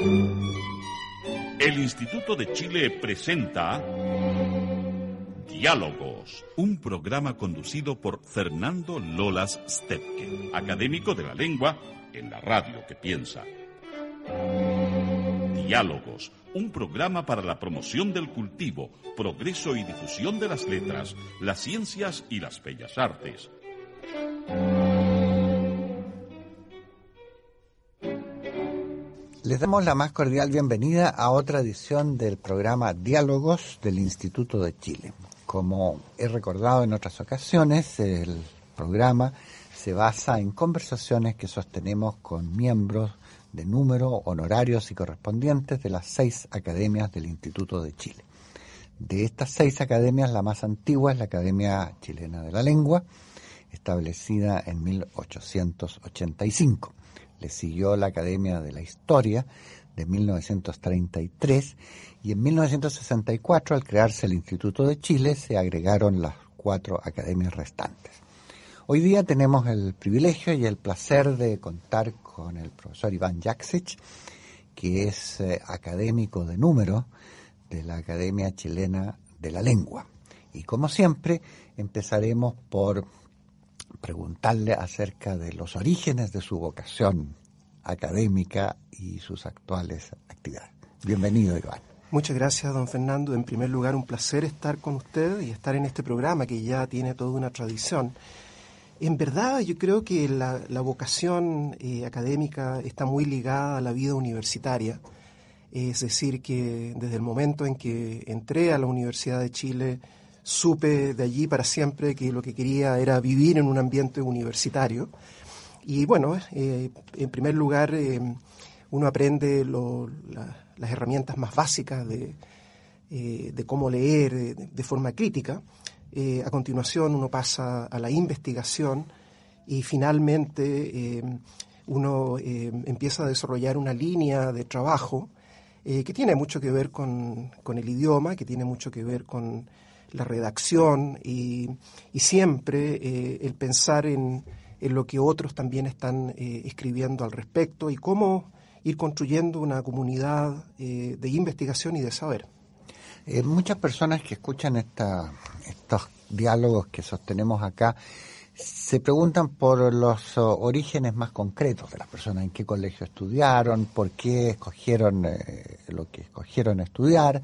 El Instituto de Chile presenta Diálogos, un programa conducido por Fernando Lolas Stepke, académico de la lengua en la radio que piensa. Diálogos, un programa para la promoción del cultivo, progreso y difusión de las letras, las ciencias y las bellas artes. Les damos la más cordial bienvenida a otra edición del programa Diálogos del Instituto de Chile. Como he recordado en otras ocasiones, el programa se basa en conversaciones que sostenemos con miembros de número, honorarios y correspondientes de las seis academias del Instituto de Chile. De estas seis academias, la más antigua es la Academia Chilena de la Lengua, establecida en 1885. Le siguió la Academia de la Historia de 1933 y en 1964, al crearse el Instituto de Chile, se agregaron las cuatro academias restantes. Hoy día tenemos el privilegio y el placer de contar con el profesor Iván Jaksic, que es eh, académico de número de la Academia Chilena de la Lengua. Y como siempre, empezaremos por preguntarle acerca de los orígenes de su vocación académica y sus actuales actividades. Bienvenido, Iván. Muchas gracias, don Fernando. En primer lugar, un placer estar con usted y estar en este programa que ya tiene toda una tradición. En verdad, yo creo que la, vocación eh, académica está muy ligada a la vida universitaria. Es decir, que desde el momento en que entré a la Universidad de Chile, supe de allí para siempre que lo que quería era vivir en un ambiente universitario. Y bueno, eh, en primer lugar, eh, uno aprende las herramientas más básicas de, de cómo leer de forma crítica eh, a continuación uno pasa a la investigación y finalmente eh, uno eh, empieza a desarrollar una línea de trabajo que tiene mucho que ver con, el idioma, que tiene mucho que ver con la redacción y, siempre el pensar en, en, lo que otros también están escribiendo al respecto y cómo ir construyendo una comunidad de investigación y de saber. Eh, muchas personas que escuchan esta, estos diálogos que sostenemos acá se preguntan por los orígenes más concretos de las personas, en qué colegio estudiaron, por qué escogieron eh, lo que escogieron estudiar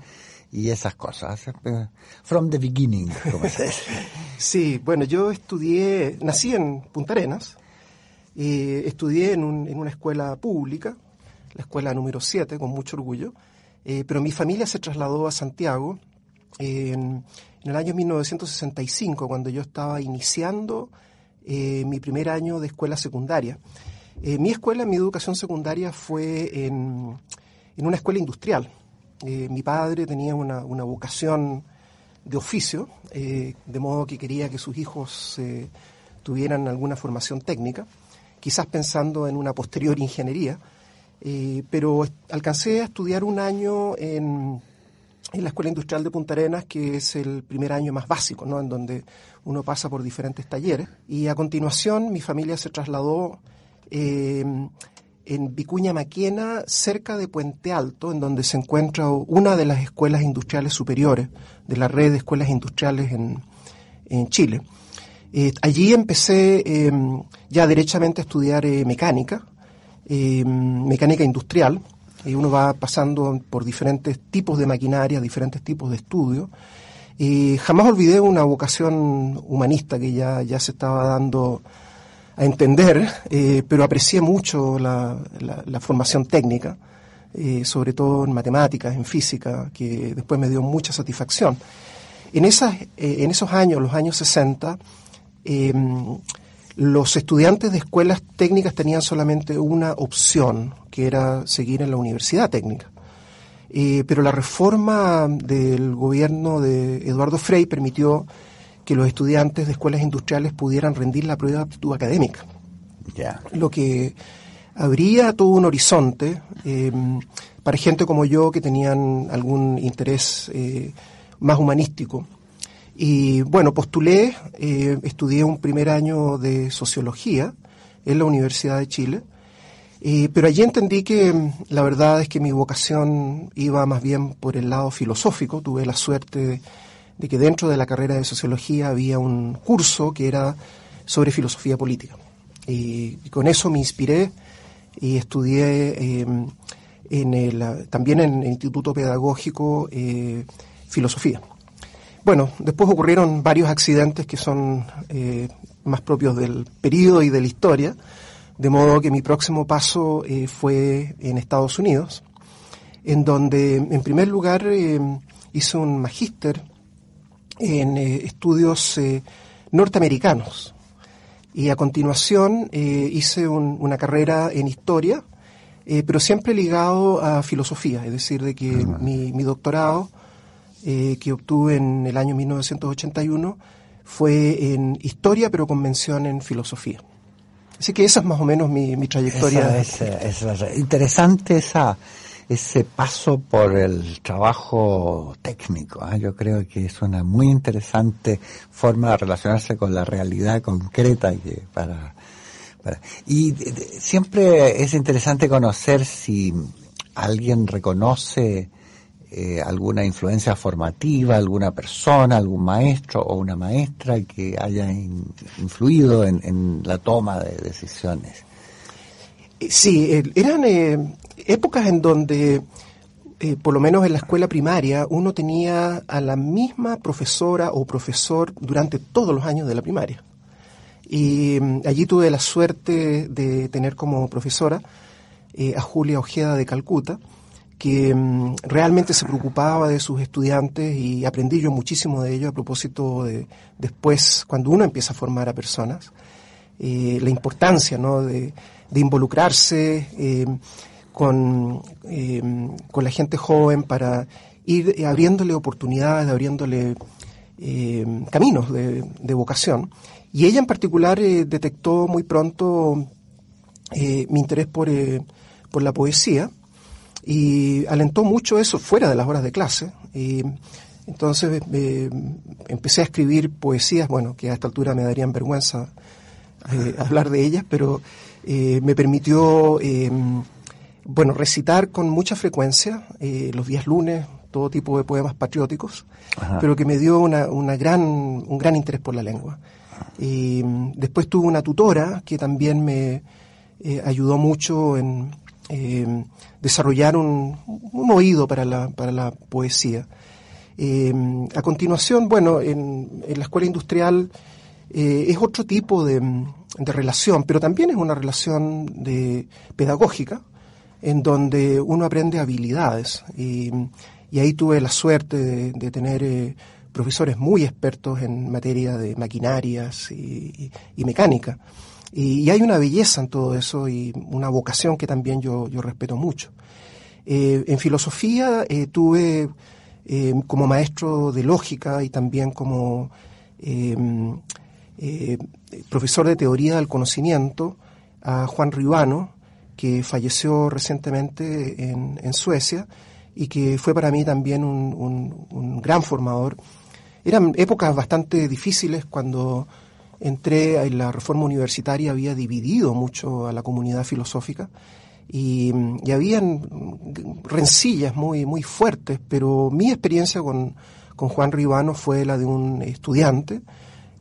y esas cosas. Eh, from the beginning, como se dice. sí, bueno, yo estudié, nací en Punta Arenas, y estudié en, en una escuela pública, la escuela número 7, con mucho orgullo, eh, pero mi familia se trasladó a Santiago en, el año 1965, cuando yo estaba iniciando eh, mi primer año de escuela secundaria. Eh, mi escuela, mi educación secundaria fue en, una escuela industrial. Mi padre tenía una, vocación de oficio, de modo que quería que sus hijos tuvieran alguna formación técnica, quizás pensando en una posterior ingeniería. Eh, pero alcancé a estudiar un año en, la Escuela Industrial de Punta Arenas, que es el primer año más básico, ¿no? en donde uno pasa por diferentes talleres. Y a continuación mi familia se trasladó en Vicuña Maquena, cerca de Puente Alto, en donde se encuentra una de las escuelas industriales superiores de la red de escuelas industriales en, Chile. Eh, allí empecé em, ya derechamente a estudiar eh, mecánica, eh, mecánica industrial, y uno va pasando por diferentes tipos de maquinaria, diferentes tipos de estudios. Y jamás olvidé una vocación humanista que ya, ya se estaba dando a entender, eh, pero aprecié mucho la, formación técnica, eh, sobre todo en matemáticas, en física, que después me dio mucha satisfacción. En, esas, en esos años, los años 60, los estudiantes de escuelas técnicas tenían solamente una opción, que era seguir en la universidad técnica. Eh, pero la reforma del gobierno de Eduardo Frei permitió que los estudiantes de escuelas industriales pudieran rendir la prueba de aptitud académica. Lo que abría todo un horizonte eh, para gente como yo que tenían algún interés eh, más humanístico y bueno, postulé, eh, estudié un primer año de sociología en la Universidad de Chile Eh, pero allí entendí que mm, la verdad es que mi vocación iba más bien por el lado filosófico. Tuve la suerte de, que dentro de la carrera de sociología había un curso que era sobre filosofía política. Y, con eso me inspiré y estudié em, en el, también en el Instituto Pedagógico eh, Filosofía. Bueno, después ocurrieron varios accidentes que son eh, más propios del periodo y de la historia, de modo que mi próximo paso eh, fue en Estados Unidos, en donde en primer lugar eh, hice un magíster en estudios norteamericanos y a continuación hice una carrera en historia, pero siempre ligado a filosofía, es decir, de que mi, mi doctorado eh, que obtuve en el año 1981 fue en historia, pero con mención en filosofía. Así que esa es más o menos mi, trayectoria. es, interesante esa, ese paso por el trabajo técnico. ¿ah? Yo creo que es una muy interesante forma de relacionarse con la realidad concreta y para, y siempre es interesante conocer si alguien reconoce eh, alguna influencia formativa, alguna persona, algún maestro o una maestra que haya influido en, la toma de decisiones. Eh, sí, eran eh, épocas en donde, por lo menos en la escuela primaria, uno tenía a la misma profesora o profesor durante todos los años de la primaria. Y mm, allí tuve la suerte de tener como profesora a Julia Ojeda de Calcuta, que mm, realmente se preocupaba de sus estudiantes y aprendí yo muchísimo de ello a propósito de después, cuando uno empieza a formar a personas, eh, la importancia ¿no? de, involucrarse eh, con, eh, con la gente joven para ir abriéndole oportunidades, abriéndole caminos de, de, vocación. Y ella en particular detectó muy pronto mi interés por, por la poesía y alentó mucho eso fuera de las horas de clase. Y entonces eh, empecé a escribir poesías, bueno, que a esta altura me darían vergüenza eh, hablar de ellas, pero eh, me permitió, bueno, recitar con mucha frecuencia los días lunes todo tipo de poemas patrióticos, pero que me dio una, una gran, un gran interés por la lengua. Y después tuve una tutora que también me ayudó mucho en, eh, desarrollar un, oído para la, para la poesía. Eh, a continuación, bueno, en, la escuela industrial eh, es otro tipo de, relación, pero también es una relación de, pedagógica, en donde uno aprende habilidades. Y, ahí tuve la suerte de, tener profesores muy expertos en materia de maquinarias y mecánica. Y, hay una belleza en todo eso y una vocación que también yo, respeto mucho. Eh, en filosofía eh, tuve eh, como maestro de lógica y también como profesor de teoría del conocimiento a Juan Ribano, que falleció recientemente en, Suecia y que fue para mí también un, gran formador. Eran épocas bastante difíciles cuando entré en la reforma universitaria, había dividido mucho a la comunidad filosófica y, y habían rencillas muy, muy fuertes, pero mi experiencia con, con Juan Ribano fue la de un estudiante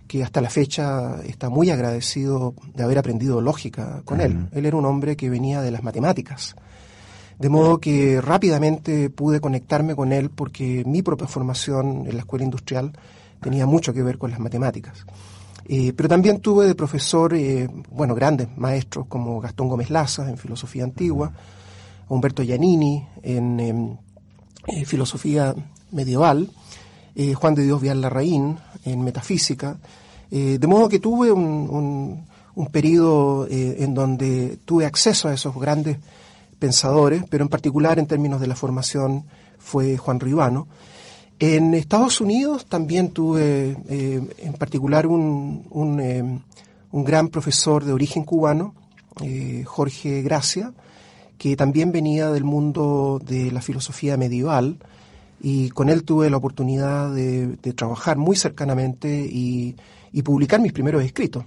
que hasta la fecha está muy agradecido de haber aprendido lógica con él. Él era un hombre que venía de las matemáticas. De modo que rápidamente pude conectarme con él porque mi propia formación en la escuela industrial tenía mucho que ver con las matemáticas. Eh, pero también tuve de profesor, eh, bueno, grandes maestros como Gastón Gómez Laza en filosofía antigua, Humberto Giannini en em, eh, filosofía medieval, Juan de Dios Vial Larraín en metafísica, de modo que tuve un, un periodo en donde tuve acceso a esos grandes pensadores, pero en particular en términos de la formación fue Juan Ribano. En Estados Unidos también tuve eh, en particular un, eh, un, gran profesor de origen cubano, eh, Jorge Gracia, que también venía del mundo de la filosofía medieval y con él tuve la oportunidad de, trabajar muy cercanamente y, publicar mis primeros escritos.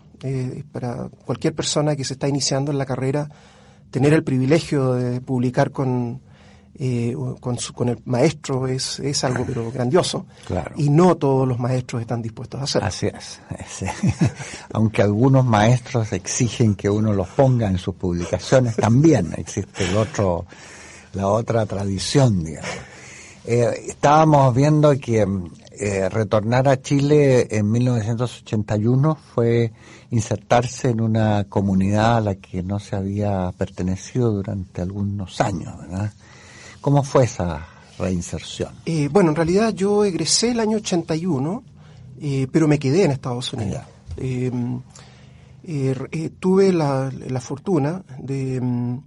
para cualquier persona que se está iniciando en la carrera, tener el privilegio de publicar con, eh, con, con, el maestro es, es algo pero grandioso. Claro. Y no todos los maestros están dispuestos a hacerlo. Así es. Aunque algunos maestros exigen que uno los ponga en sus publicaciones, también existe el otro, la otra tradición, digamos. Eh, estábamos viendo que eh, retornar a Chile en 1981 fue insertarse en una comunidad a la que no se había pertenecido durante algunos años, ¿verdad? ¿Cómo fue esa reinserción? Eh, bueno, en realidad yo egresé el año 81, eh, pero me quedé en Estados Unidos. Eh, eh, tuve la, la, fortuna de mm,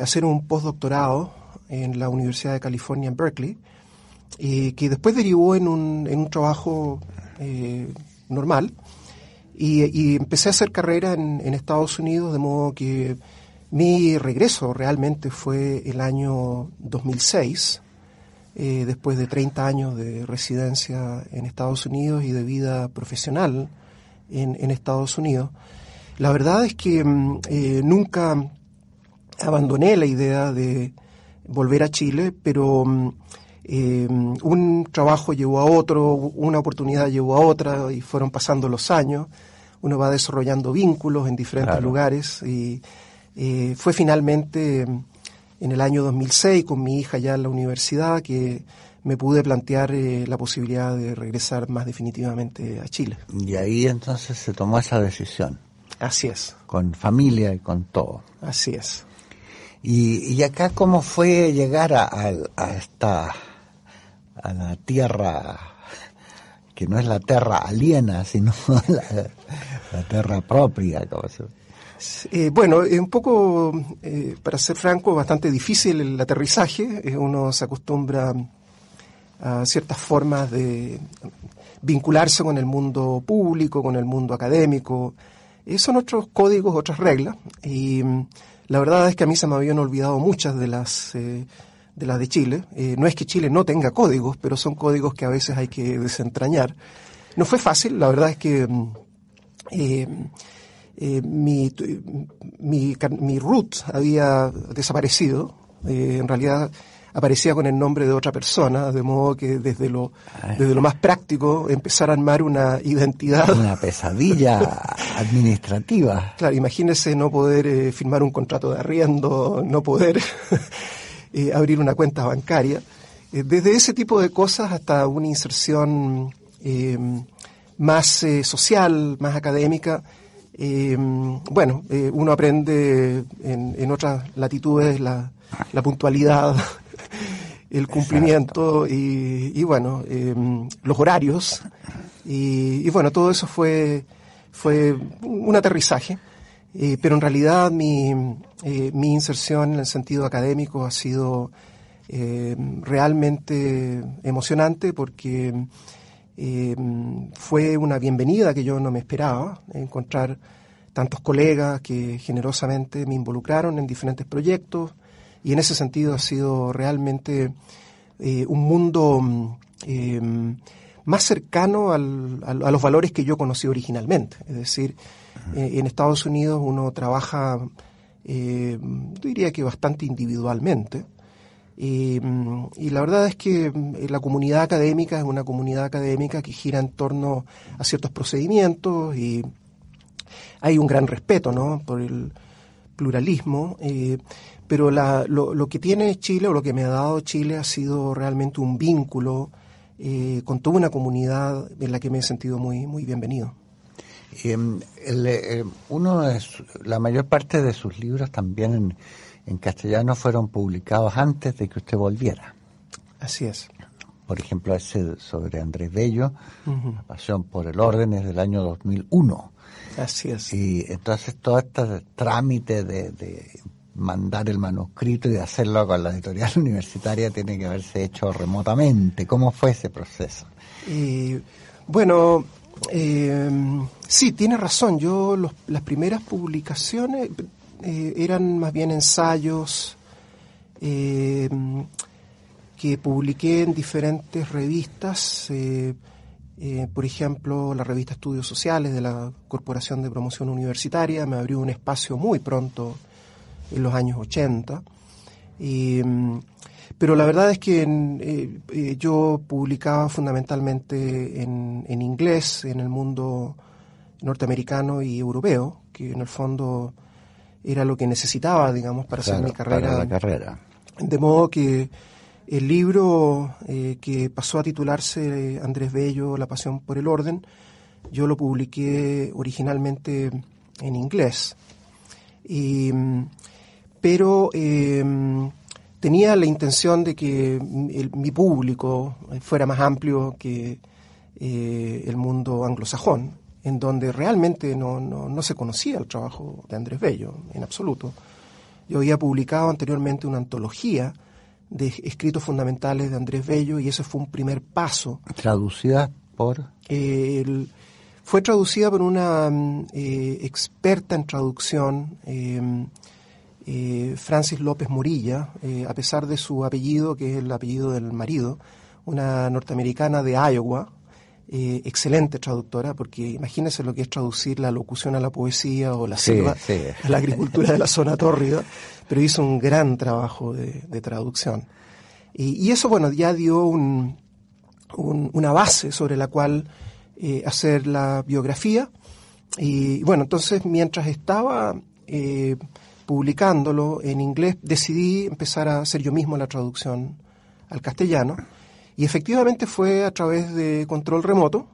hacer un postdoctorado en la Universidad de California en Berkeley, que después derivó en un, en un trabajo normal. Y, y, empecé a hacer carrera en, en Estados Unidos, de modo que mi regreso realmente fue el año 2006, eh, después de 30 años de residencia en Estados Unidos y de vida profesional en, en Estados Unidos. La verdad es que mm, eh, nunca abandoné la idea de volver a Chile, pero mm, eh, un trabajo llevó a otro, una oportunidad llevó a otra y fueron pasando los años. Uno va desarrollando vínculos en diferentes Claro. lugares y eh, fue finalmente en el año 2006 con mi hija ya en la universidad que me pude plantear eh, la posibilidad de regresar más definitivamente a Chile. Y ahí entonces se tomó esa decisión, Así es, con familia y con todo. así es. Y, y acá cómo fue llegar a, a, a esta, a la tierra, que no es la tierra aliena, sino la, la tierra propia, como se Eh, bueno, es un poco, eh, para ser franco, bastante difícil el aterrizaje. Eh, uno se acostumbra a ciertas formas de vincularse con el mundo público, con el mundo académico. Son otros códigos, otras reglas. Y la verdad es que a mí se me habían olvidado muchas de las eh, de las de Chile. Eh, no es que Chile no tenga códigos, pero son códigos que a veces hay que desentrañar. No fue fácil, la verdad es que mm, eh, eh, mi, mi, mi root había desaparecido. En realidad aparecía con el nombre de otra persona, de modo que desde lo, desde lo más práctico empezar a armar una identidad. Una pesadilla administrativa. Claro, imagínese no poder eh, firmar un contrato de arriendo, no poder eh, abrir una cuenta bancaria. Eh, desde ese tipo de cosas hasta una inserción eh, más eh, social, más académica. Eh, bueno, eh, uno aprende en, en otras latitudes la, la puntualidad, el cumplimiento y, y bueno, eh, los horarios. Y, y bueno, todo eso fue, fue un aterrizaje. Eh, pero en realidad mi, eh, mi inserción en el sentido académico ha sido eh, realmente emocionante porque eh, fue una bienvenida que yo no me esperaba, encontrar tantos colegas que generosamente me involucraron en diferentes proyectos y en ese sentido ha sido realmente eh, un mundo mm, eh, más cercano al, al, a los valores que yo conocí originalmente. Es decir, eh, en Estados Unidos uno trabaja, eh, diría que bastante individualmente. Y, y, la verdad es que la comunidad académica es una comunidad académica que gira en torno a ciertos procedimientos y hay un gran respeto ¿no? por el pluralismo. Eh, pero la, lo, lo, que tiene Chile o lo que me ha dado Chile ha sido realmente un vínculo eh, con toda una comunidad en la que me he sentido muy, muy bienvenido. Eh, el, eh, uno de su, la mayor parte de sus libros también en, en, castellano fueron publicados antes de que usted volviera. Así es. Por ejemplo, ese sobre Andrés Bello, uh -huh. Pasión por el Orden, es del año 2001. Así es. Y entonces todo este trámite de, de mandar el manuscrito y de hacerlo con la editorial universitaria tiene que haberse hecho remotamente. ¿Cómo fue ese proceso? Eh, bueno, eh, sí, tiene razón. Yo los, las primeras publicaciones eh, eran más bien ensayos eh, que publiqué en diferentes revistas. Eh, por ejemplo, la revista Estudios Sociales de la Corporación de Promoción Universitaria me abrió un espacio muy pronto en los años 80. Mm, pero la verdad es que eh, eh, yo publicaba fundamentalmente en, en, inglés, en el mundo norteamericano y europeo, que en el fondo era lo que necesitaba, digamos, para hacer mi carrera. la carrera. De modo que el libro eh, que pasó a titularse Andrés Bello, La pasión por el orden, yo lo publiqué originalmente en inglés. Pero em, tenía la intención de que mi público fuera más amplio que eh, el mundo anglosajón, en donde realmente no, no, se conocía el trabajo de Andrés Bello, en absoluto. Yo había publicado anteriormente una antología de escritos fundamentales de Andrés Bello y ese fue un primer paso. ¿Traducida por? fue traducida por una mm, eh, experta en traducción em, eh, Francis López Morilla, eh, a pesar de su apellido, que es el apellido del marido, una norteamericana de Iowa, eh, excelente traductora, porque imagínese lo que es traducir la locución a la poesía o la selva a la agricultura de la zona tórrida, pero hizo un gran trabajo de, traducción. Y, eso, bueno, ya dio un, una base sobre la cual hacer la biografía. Y bueno, entonces mientras estaba publicándolo en inglés, decidí empezar a hacer yo mismo la traducción al castellano. Y efectivamente fue a través de control remoto,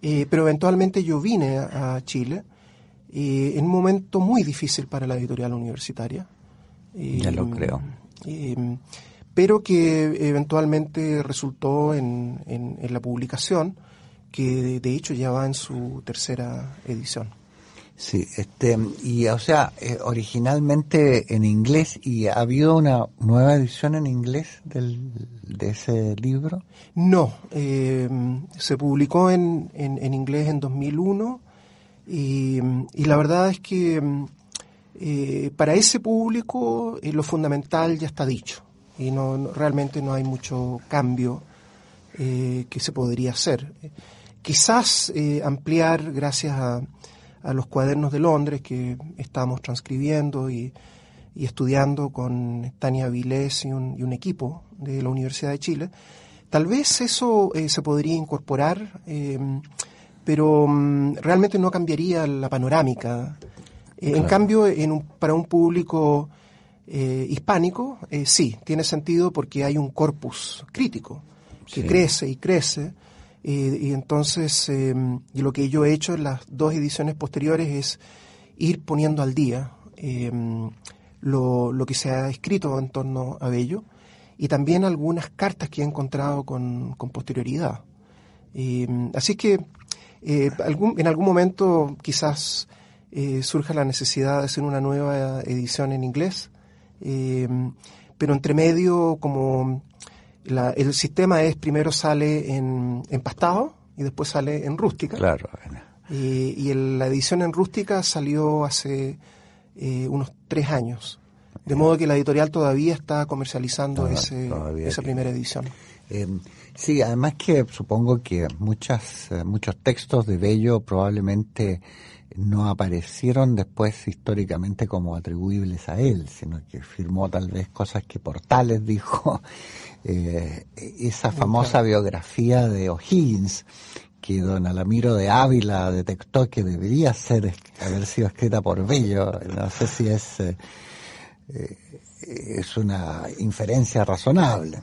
eh, pero eventualmente yo vine a, Chile eh, en un momento muy difícil para la editorial universitaria. ya lo creo. pero que eventualmente resultó en, en la publicación, que de hecho ya va en su tercera edición. Sí, este, y o sea, eh, originalmente en inglés, ¿y ha habido una nueva edición en inglés del, de ese libro? No, eh, se publicó en, en, inglés en 2001 y, y la verdad es que eh, para ese público lo fundamental ya está dicho y no, realmente no hay mucho cambio que se podría hacer. Quizás ampliar gracias a a los cuadernos de Londres que estamos transcribiendo y, estudiando con Tania Vilés y un, equipo de la Universidad de Chile. Tal vez eso eh, se podría incorporar, em, pero mm, realmente no cambiaría la panorámica. Eh, en cambio, en para un público eh, hispánico, sí, tiene sentido porque hay un corpus crítico que crece y crece y entonces, em, y lo que yo he hecho en las dos ediciones posteriores es ir poniendo al día em, lo, lo, que se ha escrito en torno a Bello y también algunas cartas que he encontrado con, con posterioridad. Em, así que eh, algún, en algún momento quizás eh, surja la necesidad de hacer una nueva edición en inglés, pero entre medio, como el sistema es primero sale en, empastado y después sale en rústica. Claro. Y, y la edición en rústica salió hace eh, unos tres años. De modo que la editorial todavía está comercializando ese, esa primera edición. Eh, sí, además que supongo que muchas, eh, muchos textos de Bello probablemente no aparecieron después históricamente como atribuibles a él, sino que firmó tal vez cosas que Portales dijo eh, esa famosa biografía de O'Higgins que don Alamiro de Ávila detectó que debería ser haber sido escrita por Bello. No sé si es eh, eh, es una inferencia razonable.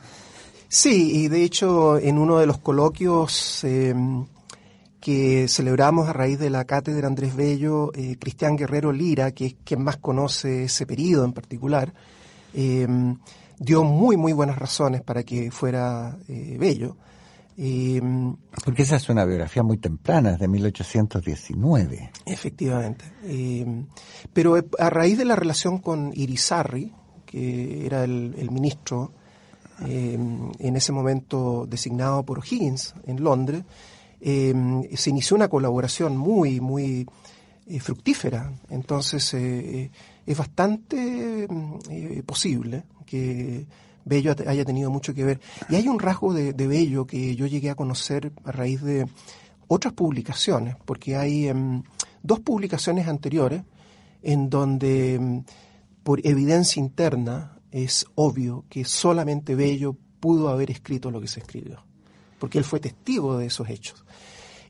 Sí, y de hecho en uno de los coloquios que celebramos a raíz de la cátedra Andrés Bello, Cristian Guerrero Lira, que es quien más conoce ese periodo en particular, dio muy, muy buenas razones para que fuera eh, bello. Porque esa es una biografía muy temprana, es de 1819. Efectivamente. pero eh, a raíz de la relación con Irizarry, que era el, ministro en ese momento designado por Higgins en Londres, se inició una colaboración muy, muy eh, fructífera. Entonces es bastante posible que Bello haya tenido mucho que ver. Y hay un rasgo de, Bello que yo llegué a conocer a raíz de otras publicaciones, porque hay em, dos publicaciones anteriores en donde, em, por evidencia interna, es obvio que solamente Bello pudo haber escrito lo que se escribió, porque él fue testigo de esos hechos.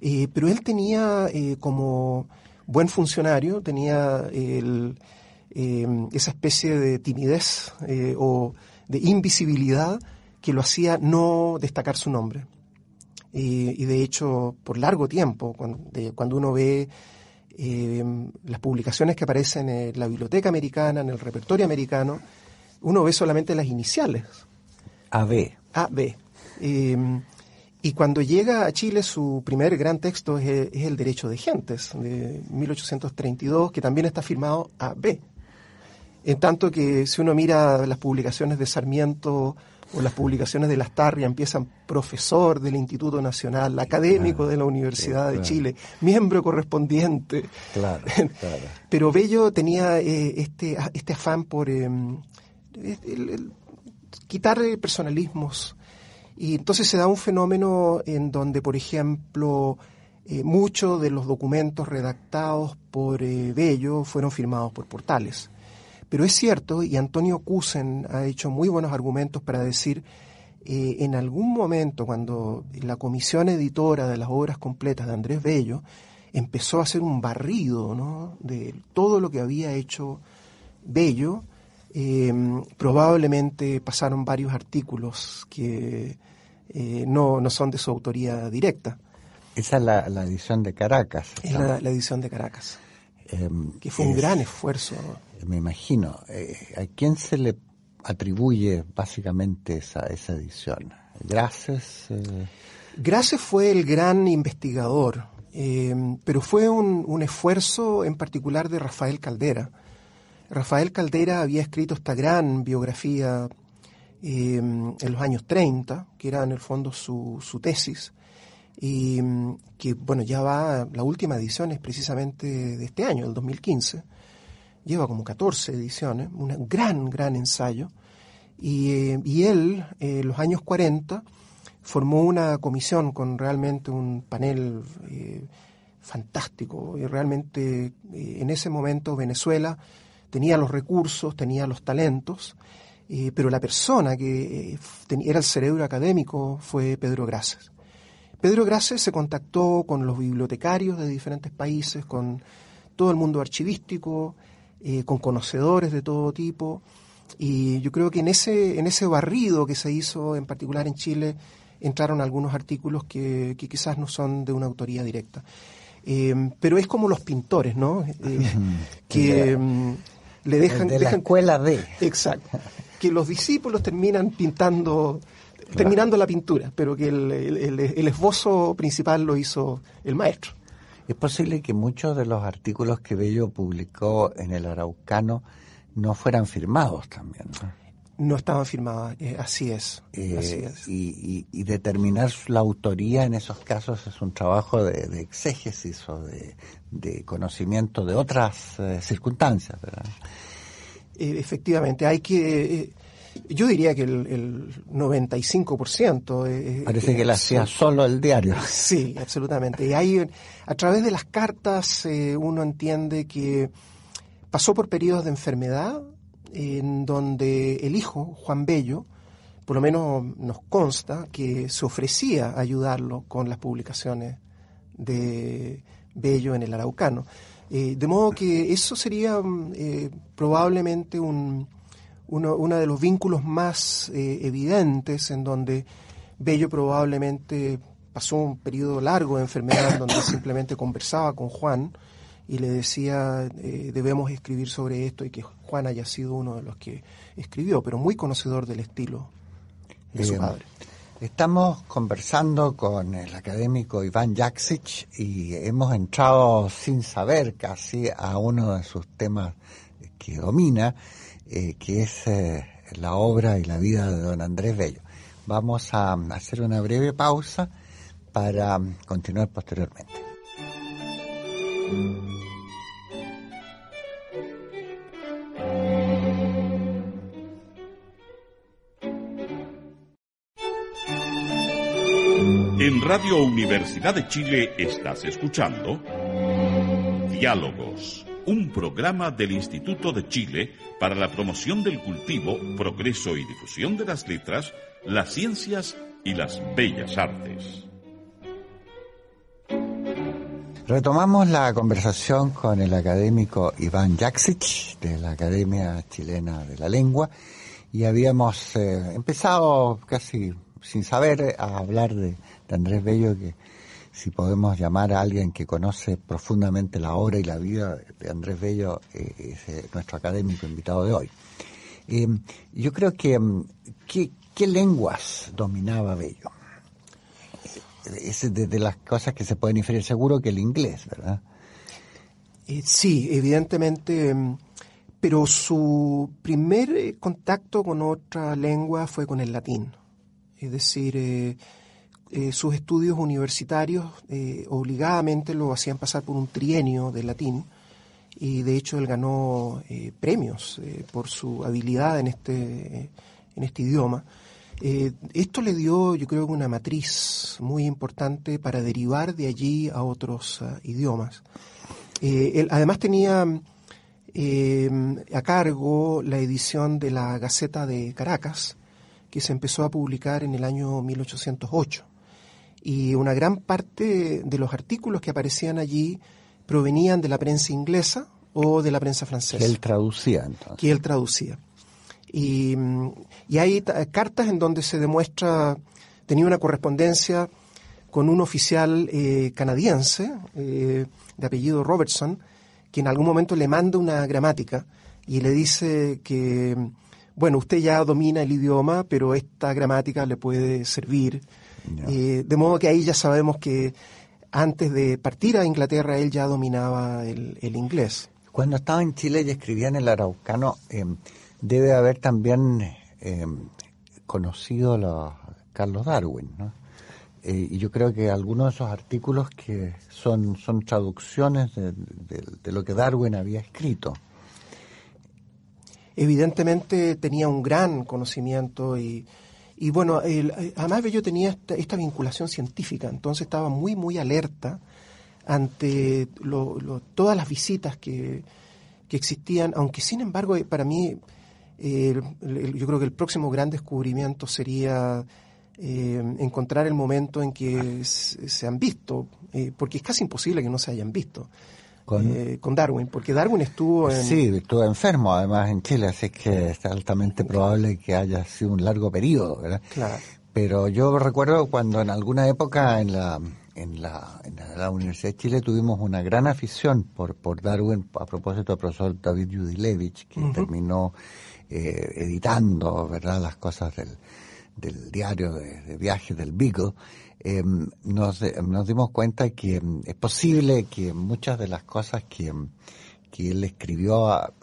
Eh, pero él tenía eh, como buen funcionario, tenía eh, esa especie de timidez o de invisibilidad que lo hacía no destacar su nombre. y de hecho, por largo tiempo, cuando, uno ve las publicaciones que aparecen en la biblioteca americana, en el repertorio americano, uno ve solamente las iniciales. AB. AB. Y cuando llega a Chile, su primer gran texto es, El Derecho de Gentes, de 1832, que también está firmado a B. En tanto que si uno mira las publicaciones de Sarmiento o las publicaciones de Lastarria, empiezan profesor del Instituto Nacional, académico de la Universidad de Chile, miembro correspondiente. Claro, Pero Bello tenía eh, este, este afán por eh, quitar personalismos y entonces se da un fenómeno en donde, por ejemplo, eh, muchos de los documentos redactados por eh, Bello fueron firmados por portales. Pero es cierto, y Antonio Cusen ha hecho muy buenos argumentos para decir, eh, en algún momento cuando la comisión editora de las obras completas de Andrés Bello empezó a hacer un barrido ¿no? de todo lo que había hecho Bello, probablemente pasaron varios artículos que eh, no, no son de su autoría directa. Esa es la, edición de Caracas. Es la, edición de Caracas. Em, que fue un gran esfuerzo. Me imagino. Eh, ¿A quién se le atribuye básicamente esa, esa edición? ¿Gracias? Eh... Gracias fue el gran investigador, em, pero fue un, un, esfuerzo en particular de Rafael Caldera. Rafael Caldera había escrito esta gran biografía Em, en los años 30, que era en el fondo su, su tesis, y que bueno, ya va, la última edición es precisamente de este año, el 2015, lleva como 14 ediciones, un gran, gran ensayo, y, eh, y él, en los años 40, formó una comisión con realmente un panel eh, fantástico, y realmente eh, en ese momento Venezuela tenía los recursos, tenía los talentos, eh, pero la persona que eh, era el cerebro académico fue Pedro Grases. Pedro Grases se contactó con los bibliotecarios de diferentes países, con todo el mundo archivístico, eh, con conocedores de todo tipo, y yo creo que en ese, en ese barrido que se hizo, en particular en Chile, entraron algunos artículos que, quizás no son de una autoría directa. pero es como los pintores, ¿no? que mm, le dejan... De la escuela de... Exacto que los discípulos terminan pintando, terminando la pintura, pero que el, esbozo principal lo hizo el maestro. Es posible que muchos de los artículos que Bello publicó en el Araucano no fueran firmados también. No, estaban firmados, eh, así, es, eh, Y, determinar la autoría en esos casos es un trabajo de, exégesis o de, conocimiento de otras eh, circunstancias. ¿verdad? Efectivamente, hay que... Eh, yo diría que el, 95%... Eh, Parece que la hacía solo el diario. Sí, absolutamente. Y hay, a través de las cartas uno entiende que pasó por periodos de enfermedad en donde el hijo, Juan Bello, por lo menos nos consta que se ofrecía a ayudarlo con las publicaciones de Bello en el Araucano. Eh, de modo que eso sería mm, eh, probablemente un, uno, de los vínculos más eh, evidentes en donde Bello probablemente pasó un periodo largo de enfermedad donde simplemente conversaba con Juan y le decía debemos escribir sobre esto y que Juan haya sido uno de los que escribió, pero muy conocedor del estilo de su padre. Estamos conversando con el académico Iván Jaksic y hemos entrado sin saber casi a uno de sus temas que domina, eh, que es eh, la obra y la vida de don Andrés Bello. Vamos a hacer una breve pausa para continuar posteriormente. En Radio Universidad de Chile estás escuchando Diálogos, un programa del Instituto de Chile para la promoción del cultivo, progreso y difusión de las letras, las ciencias y las bellas artes. Retomamos la conversación con el académico Iván Jaksic de la Academia Chilena de la Lengua y habíamos eh, empezado casi sin saber a hablar de, Andrés Bello, que si podemos llamar a alguien que conoce profundamente la obra y la vida de Andrés Bello, eh, es eh, nuestro académico invitado de hoy. yo creo que, mm, ¿qué lenguas dominaba Bello? es de, las cosas que se pueden inferir seguro que el inglés, ¿verdad? Eh, sí, evidentemente, mm, pero su primer eh, contacto con otra lengua fue con el latín. Es decir, eh, sus estudios universitarios obligadamente lo hacían pasar por un trienio de latín y de hecho él ganó premios por su habilidad en este, en este idioma. Eh, esto le dio, yo creo, una matriz muy importante para derivar de allí a otros ah, idiomas. Eh, él además tenía eh, a cargo la edición de la Gaceta de Caracas, que se empezó a publicar en el año 1808. Y una gran parte de los artículos que aparecían allí provenían de la prensa inglesa o de la prensa francesa. Que él traducía entonces. Que él traducía. Y, hay cartas en donde se demuestra, tenía una correspondencia con un oficial eh, canadiense eh, de apellido Robertson, que en algún momento le manda una gramática y le dice que, bueno, usted ya domina el idioma, pero esta gramática le puede servir. Eh, de modo que ahí ya sabemos que antes de partir a Inglaterra él ya dominaba el, el inglés. Cuando estaba en Chile y escribía en el araucano, debe haber también eh, conocido a Carlos Darwin, ¿no? Eh, y yo creo que algunos de esos artículos que son, son traducciones de, lo que Darwin había escrito. Evidentemente tenía un gran conocimiento y, y bueno, además yo tenía esta, vinculación científica, entonces estaba muy, muy alerta ante todas las visitas que, que existían, aunque sin embargo para mí yo creo que el próximo gran descubrimiento sería eh, encontrar el momento en que se, han visto, eh, porque es casi imposible que no se hayan visto. Eh, ¿Con? Darwin, porque Darwin estuvo en... Sí, estuvo enfermo además en Chile, así que es altamente probable que haya sido un largo periodo, ¿verdad? Claro. Pero yo recuerdo cuando en alguna época en la, en la, en la Universidad de Chile tuvimos una gran afición por, por Darwin a propósito del profesor David Judilevich, que terminó eh, editando verdad las cosas del, del diario de, viajes del Beagle, eh, nos, nos dimos cuenta que mm, es posible que muchas de las cosas que, mm, que él escribió, ah,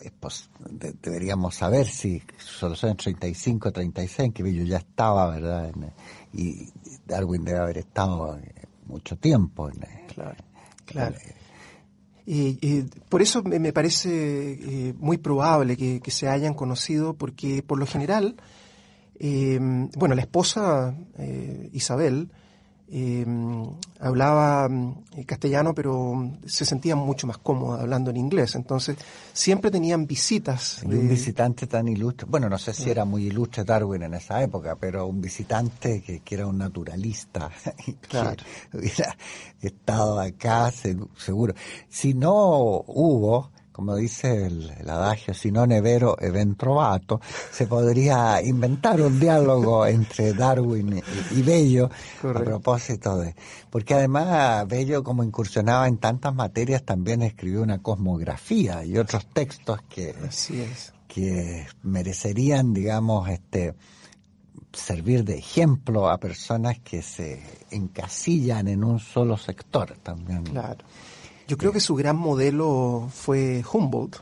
deberíamos saber si solo son en 35, 36, que yo ya estaba, ¿verdad? y Darwin debe haber estado eh, mucho tiempo. En, claro, claro. Y, por eso me, parece eh, muy probable que, se hayan conocido, porque por lo general, eh, bueno, la esposa eh, Isabel eh, hablaba eh, castellano, pero se sentía mucho más cómoda hablando en inglés. Entonces, siempre tenían visitas. De... Un visitante tan ilustre. Bueno, no sé si era muy ilustre Darwin en esa época, pero un visitante que, era un naturalista. Claro. Que hubiera estado acá, seguro. Si no hubo como dice el, adagio, si no nevero event trovato, se podría inventar un diálogo entre Darwin y, Bello a propósito de... Porque además Bello, como incursionaba en tantas materias, también escribió una cosmografía y otros textos que, que merecerían, digamos, este servir de ejemplo a personas que se encasillan en un solo sector también. Claro. Yo creo que su gran modelo fue Humboldt,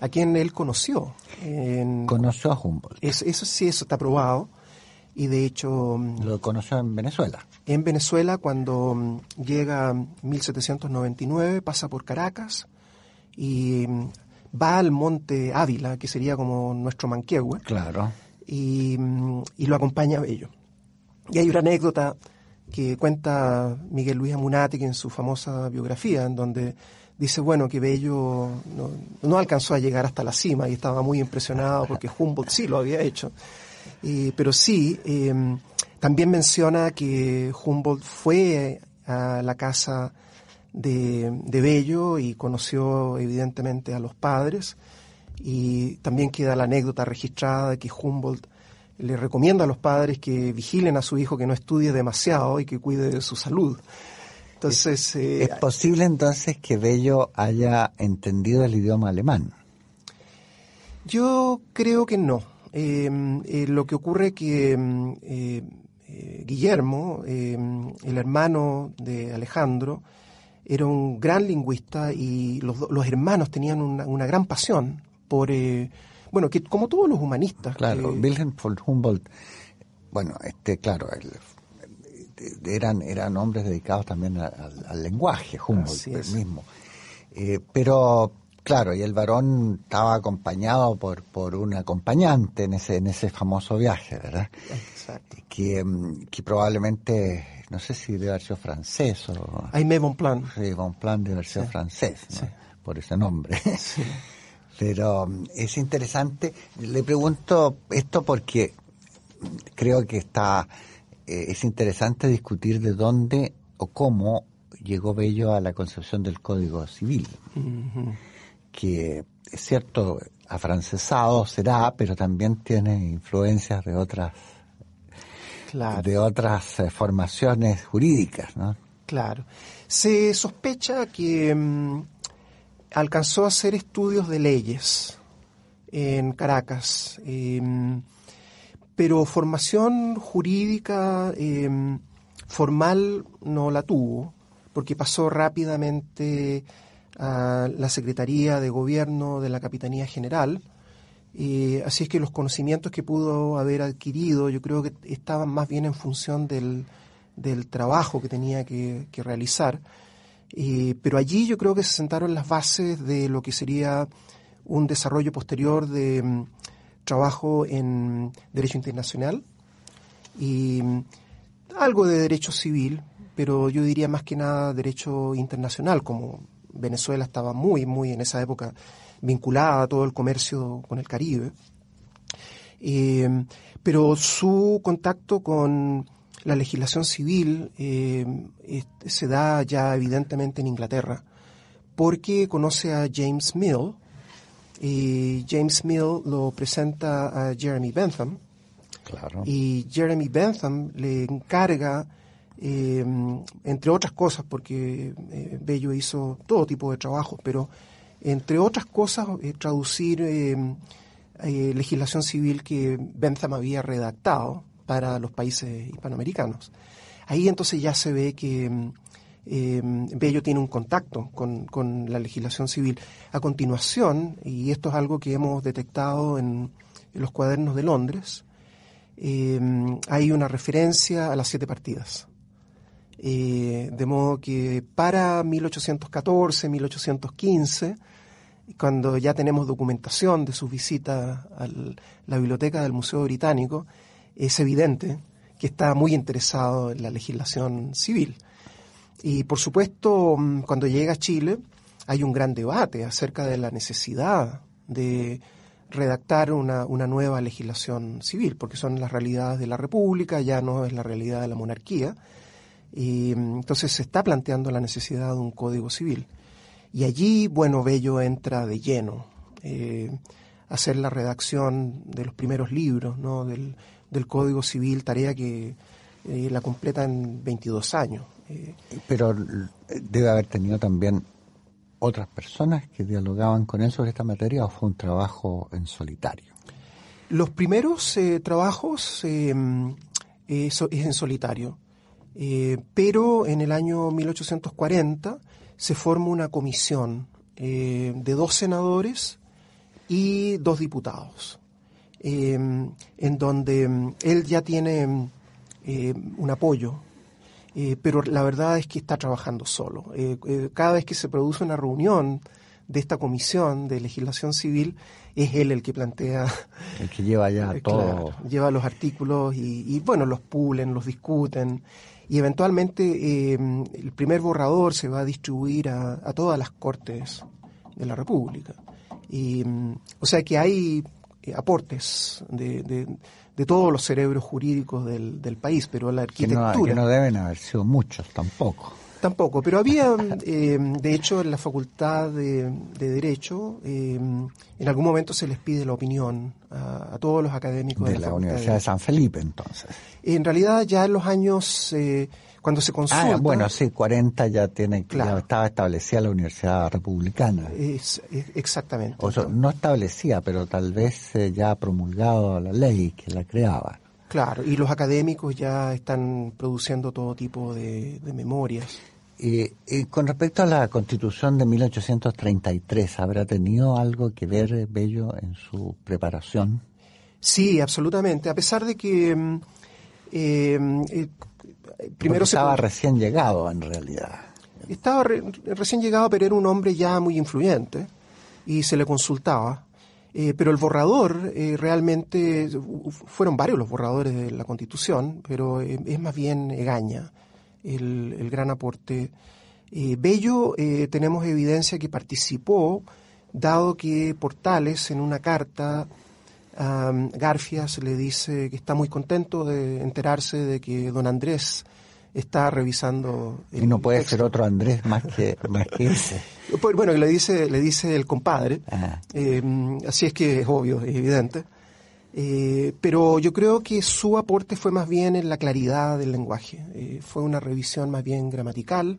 a quien él conoció. conoció a Humboldt. Eso, sí, eso está probado. Y de hecho... Mm, Lo conoció en Venezuela. En Venezuela, cuando mm, llega 1799, pasa por Caracas y mm, va al monte Ávila, que sería como nuestro Manquehue. Claro. Y, y lo acompaña Bello. Y hay una anécdota que cuenta Miguel Luis Amunátegui en su famosa biografía, en donde dice, bueno, que Bello no, alcanzó a llegar hasta la cima y estaba muy impresionado porque Humboldt sí lo había hecho. pero sí, em, también menciona que Humboldt fue a la casa de, de Bello y conoció evidentemente a los padres y también queda la anécdota registrada de que Humboldt le recomienda a los padres que vigilen a su hijo que no estudie demasiado y que cuide de su salud. Entonces, eh, ¿Es posible entonces que Bello haya entendido el idioma alemán? Yo creo que no. Em, eh, lo que ocurre que em, eh, Guillermo, em, el hermano de Alejandro, era un gran lingüista y los, los hermanos tenían una, una, gran pasión por, bueno, que como todos los humanistas. Claro, Wilhelm von Humboldt, bueno, este, claro, el, eran, eran hombres dedicados también al, lenguaje, Humboldt el mismo. Eh, pero, claro, y el varón estaba acompañado por, por un acompañante en ese, en ese famoso viaje, ¿verdad? Exacto. Que, mm, que probablemente, no sé si debe haber sido francés o... Aimé Bonplan. Sí, Bonplan debe haber sido francés, por ese nombre. Pero mm, es interesante, le pregunto esto porque creo que está eh, es interesante discutir de dónde o cómo llegó Bello a la concepción del Código Civil, que es cierto, afrancesado será, pero también tiene influencias de otras de otras eh, formaciones jurídicas, ¿no? Claro. Se sospecha que mm, alcanzó a hacer estudios de leyes en Caracas. Em, pero formación jurídica em, formal no la tuvo, porque pasó rápidamente a la Secretaría de Gobierno de la Capitanía General. así es que los conocimientos que pudo haber adquirido yo creo que estaban más bien en función del, trabajo que tenía que, realizar. Pero allí yo creo que se sentaron las bases de lo que sería un desarrollo posterior de em, trabajo en Derecho Internacional y algo de Derecho Civil, pero yo diría más que nada Derecho Internacional, como Venezuela estaba muy, muy en esa época vinculada a todo el comercio con el Caribe. Eh, pero su contacto con la legislación civil eh, se da ya evidentemente en Inglaterra, porque conoce a James Mill, y James Mill lo presenta a Jeremy Bentham. Y Jeremy Bentham le encarga, em, entre otras cosas, porque eh, Bello hizo todo tipo de trabajo, pero entre otras cosas, eh, traducir eh, legislación civil que Bentham había redactado para los países hispanoamericanos. Ahí entonces ya se ve que em, eh, Bello tiene un contacto con, la legislación civil. A continuación, y esto es algo que hemos detectado en, los cuadernos de Londres, eh, hay una referencia a las siete partidas. Eh, de modo que para 1814, 1815, cuando ya tenemos documentación de sus visitas a la biblioteca del Museo Británico, es evidente que está muy interesado en la legislación civil. Y por supuesto, mm, cuando llega a Chile, hay un gran debate acerca de la necesidad de redactar una, nueva legislación civil, porque son las realidades de la República, ya no es la realidad de la monarquía. Y mm, entonces se está planteando la necesidad de un código civil. Y allí, bueno, Bello entra de lleno eh, hacer la redacción de los primeros libros ¿no? del, Código Civil, tarea que eh, la completa en 22 años. Pero debe haber tenido también otras personas que dialogaban con él sobre esta materia o fue un trabajo en solitario. Los primeros eh, trabajos eh, es, en solitario, eh, pero en el año 1840 se forma una comisión de dos senadores y dos diputados, en donde mm, él ya tiene un apoyo eh, pero la verdad es que está trabajando solo. Eh, eh, cada vez que se produce una reunión de esta comisión de legislación civil, es él el que plantea. El que lleva ya todo. lleva los artículos y, bueno, los pulen, los discuten. Y eventualmente el primer borrador se va a distribuir a, a todas las cortes de la República. Y, o sea que hay eh, aportes de, de, todos los cerebros jurídicos del, del país, pero la arquitectura... Que no, deben haber sido muchos tampoco. Tampoco, pero había, eh, de hecho, en la Facultad de, Derecho, eh, en algún momento se les pide la opinión a, todos los académicos de, la, Universidad de, San Felipe, entonces. En realidad, ya en los años cuando se consulta... Ah, bueno, sí, 40 ya tiene, claro. estaba establecida la Universidad Republicana. Es, exactamente. O sea, no establecía, pero tal vez ya ha promulgado la ley que la creaba. Claro, y los académicos ya están produciendo todo tipo de, memorias. Y, con respecto a la Constitución de 1833, ¿habrá tenido algo que ver Bello en su preparación? Sí, absolutamente. A pesar de que mm, eh, eh, primero estaba recién llegado en realidad. Estaba recién llegado, pero era un hombre ya muy influyente y se le consultaba. Eh, pero el borrador eh, realmente fueron varios los borradores de la Constitución, pero eh, es más bien Egaña el, el gran aporte. Bello tenemos evidencia que participó, dado que Portales en una carta Um, Garfias le dice que está muy contento de enterarse de que don Andrés está revisando y no puede ser otro Andrés más que más que ese. Pues, bueno le dice le dice el compadre. Eh, así es que es obvio es evidente. Eh, pero yo creo que su aporte fue más bien en la claridad del lenguaje. Eh, fue una revisión más bien gramatical.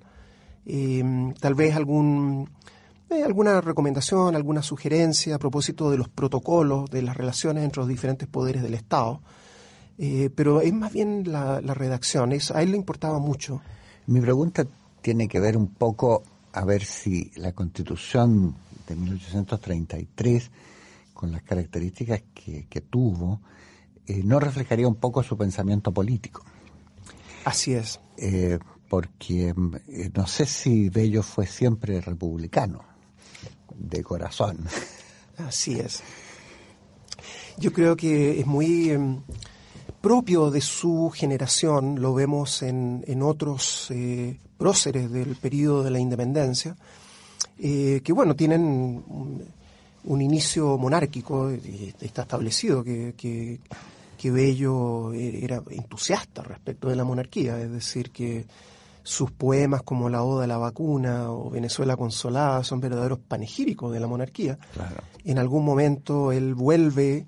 Tal vez algún alguna recomendación, alguna sugerencia a propósito de los protocolos, de las relaciones entre los diferentes poderes del Estado. Eh, pero es más bien la, redacción, es, a él le importaba mucho. Mi pregunta tiene que ver un poco a ver si la constitución de 1833, con las características que, tuvo, eh, no reflejaría un poco su pensamiento político. Así es. Eh, porque no sé si Bello fue siempre republicano de corazón. Así es. Yo creo que es muy em, propio de su generación, lo vemos en, en otros eh, próceres del periodo de la independencia, eh, que bueno, tienen un, inicio monárquico, está establecido que, que, que Bello era entusiasta respecto de la monarquía, es decir, que sus poemas como La Oda a la Vacuna o Venezuela Consolada son verdaderos panegíricos de la monarquía. En algún momento él vuelve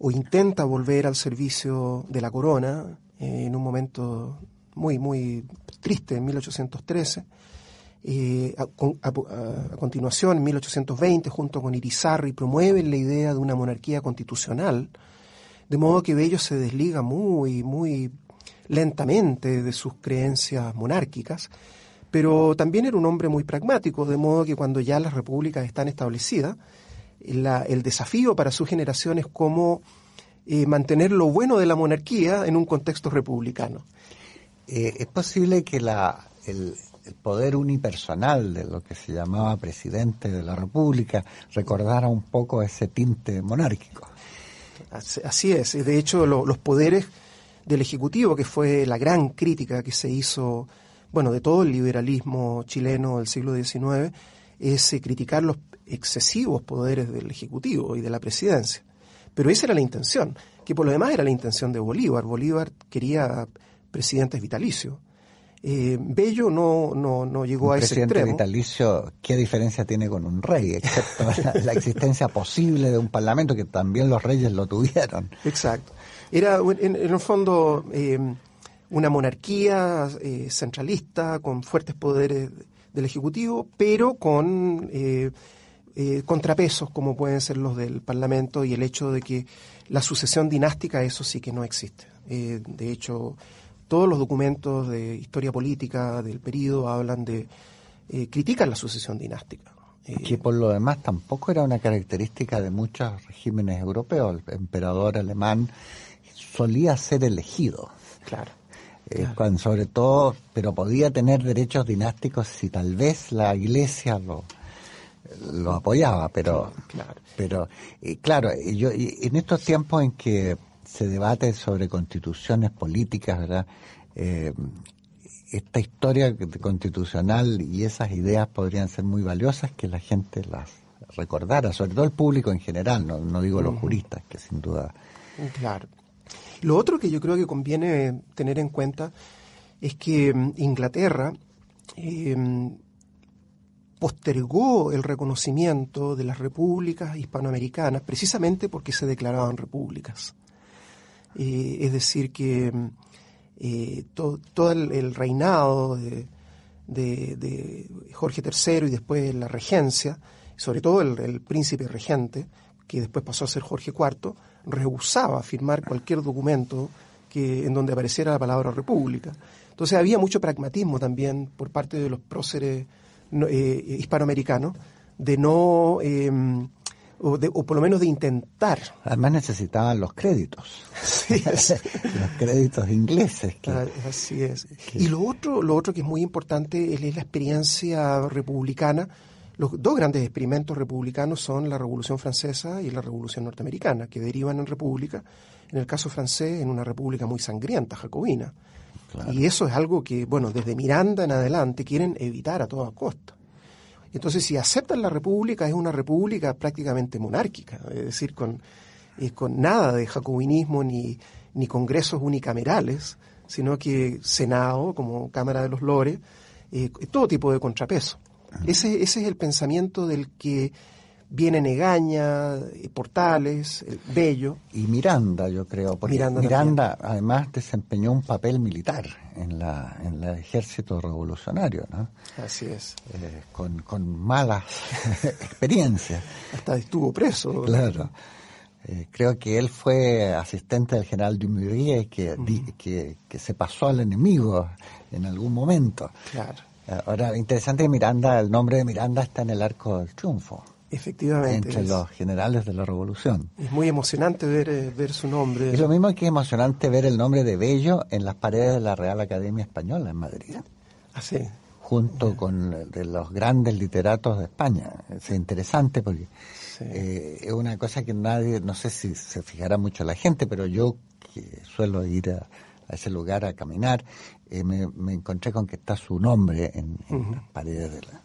o intenta volver al servicio de la corona eh, en un momento muy, muy triste en 1813. Eh, a, continuación, en 1820, junto con Irizarry, promueven la idea de una monarquía constitucional, de modo que Bello se desliga muy, muy lentamente de sus creencias monárquicas, pero también era un hombre muy pragmático, de modo que cuando ya las repúblicas están establecidas, el desafío para su generación es cómo eh, mantener lo bueno de la monarquía en un contexto republicano. Eh, ¿Es posible que la, el, poder unipersonal de lo que se llamaba presidente de la República recordara un poco ese tinte monárquico? Así es. De hecho, los poderes del Ejecutivo, que fue la gran crítica que se hizo, bueno, de todo el liberalismo chileno del siglo XIX, es eh, criticar los excesivos poderes del Ejecutivo y de la presidencia. Pero esa era la intención, que por lo demás era la intención de Bolívar. Bolívar quería presidentes vitalicios. Eh, Bello no, no, no llegó a ese extremo. presidente vitalicio, ¿qué diferencia tiene con un rey? Excepto la, existencia posible de un parlamento, que también los reyes lo tuvieron. Exacto. Era, en, el fondo, eh, una monarquía eh, centralista con fuertes poderes del Ejecutivo, pero con eh, contrapesos como pueden ser los del Parlamento y el hecho de que la sucesión dinástica, eso sí que no existe. de hecho, todos los documentos de historia política del periodo hablan de, critican la sucesión dinástica. Que por lo demás tampoco era una característica de muchos regímenes europeos. El emperador alemán solía ser elegido. Claro. Eh, sobre todo, pero podía tener derechos dinásticos si tal vez la iglesia lo, lo apoyaba, pero claro, pero claro, yo en estos tiempos en que se debate sobre constituciones políticas, ¿verdad? Eh, esta historia constitucional y esas ideas podrían ser muy valiosas que la gente las recordara, sobre todo el público en general, no, no digo los juristas, que sin duda. Claro. Lo otro que yo creo que conviene tener en cuenta es que mm, Inglaterra eh, postergó el reconocimiento de las repúblicas hispanoamericanas precisamente porque se declaraban repúblicas. Eh, es decir, que mm, eh, todo el, reinado de, Jorge III y después la regencia, sobre todo el, príncipe regente, que después pasó a ser Jorge IV, rehusaba firmar cualquier documento que, en donde apareciera la palabra república. Entonces había mucho pragmatismo también por parte de los próceres eh, hispanoamericanos de no em, o, por lo menos de intentar. Además necesitaban los créditos. los créditos ingleses. Ah, así es. Y lo otro, lo otro que es muy importante es la experiencia republicana. Los dos grandes experimentos republicanos son la Revolución Francesa y la Revolución Norteamericana, que derivan en república, en el caso francés, en una república muy sangrienta, jacobina. Y eso es algo que, bueno, desde Miranda en adelante quieren evitar a toda costa. Entonces, si aceptan la república, es una república prácticamente monárquica, es decir, con, eh, con nada de jacobinismo ni, ni congresos unicamerales, sino que Senado, como Cámara de los Lores, eh, todo tipo de contrapeso. Ese, ese es el pensamiento del que viene Negaña, eh, Portales, Bello. Y Miranda, yo creo, porque Miranda, además desempeñó un papel militar en, la, en el ejército revolucionario, ¿no? Así es. Eh, con, con malas experiencias. Hasta estuvo preso. Claro. Eh, creo que él fue asistente del general Dumouriez que, que, que se pasó al enemigo en algún momento. Claro. Ahora, interesante que Miranda, el nombre de Miranda está en el Arco del Triunfo. Efectivamente. Entre los generales de la revolución. Es muy emocionante ver, eh, ver su nombre. Es lo mismo que emocionante ver el nombre de Bello en las paredes de la Real Academia Española en Madrid. Ah, sí. Junto con de los grandes literatos de España. Es interesante porque eh, es una cosa que nadie, no sé si se fijará mucho la gente, pero yo que suelo ir a, ese lugar a caminar, eh, me, encontré con que está su nombre en, las paredes de la,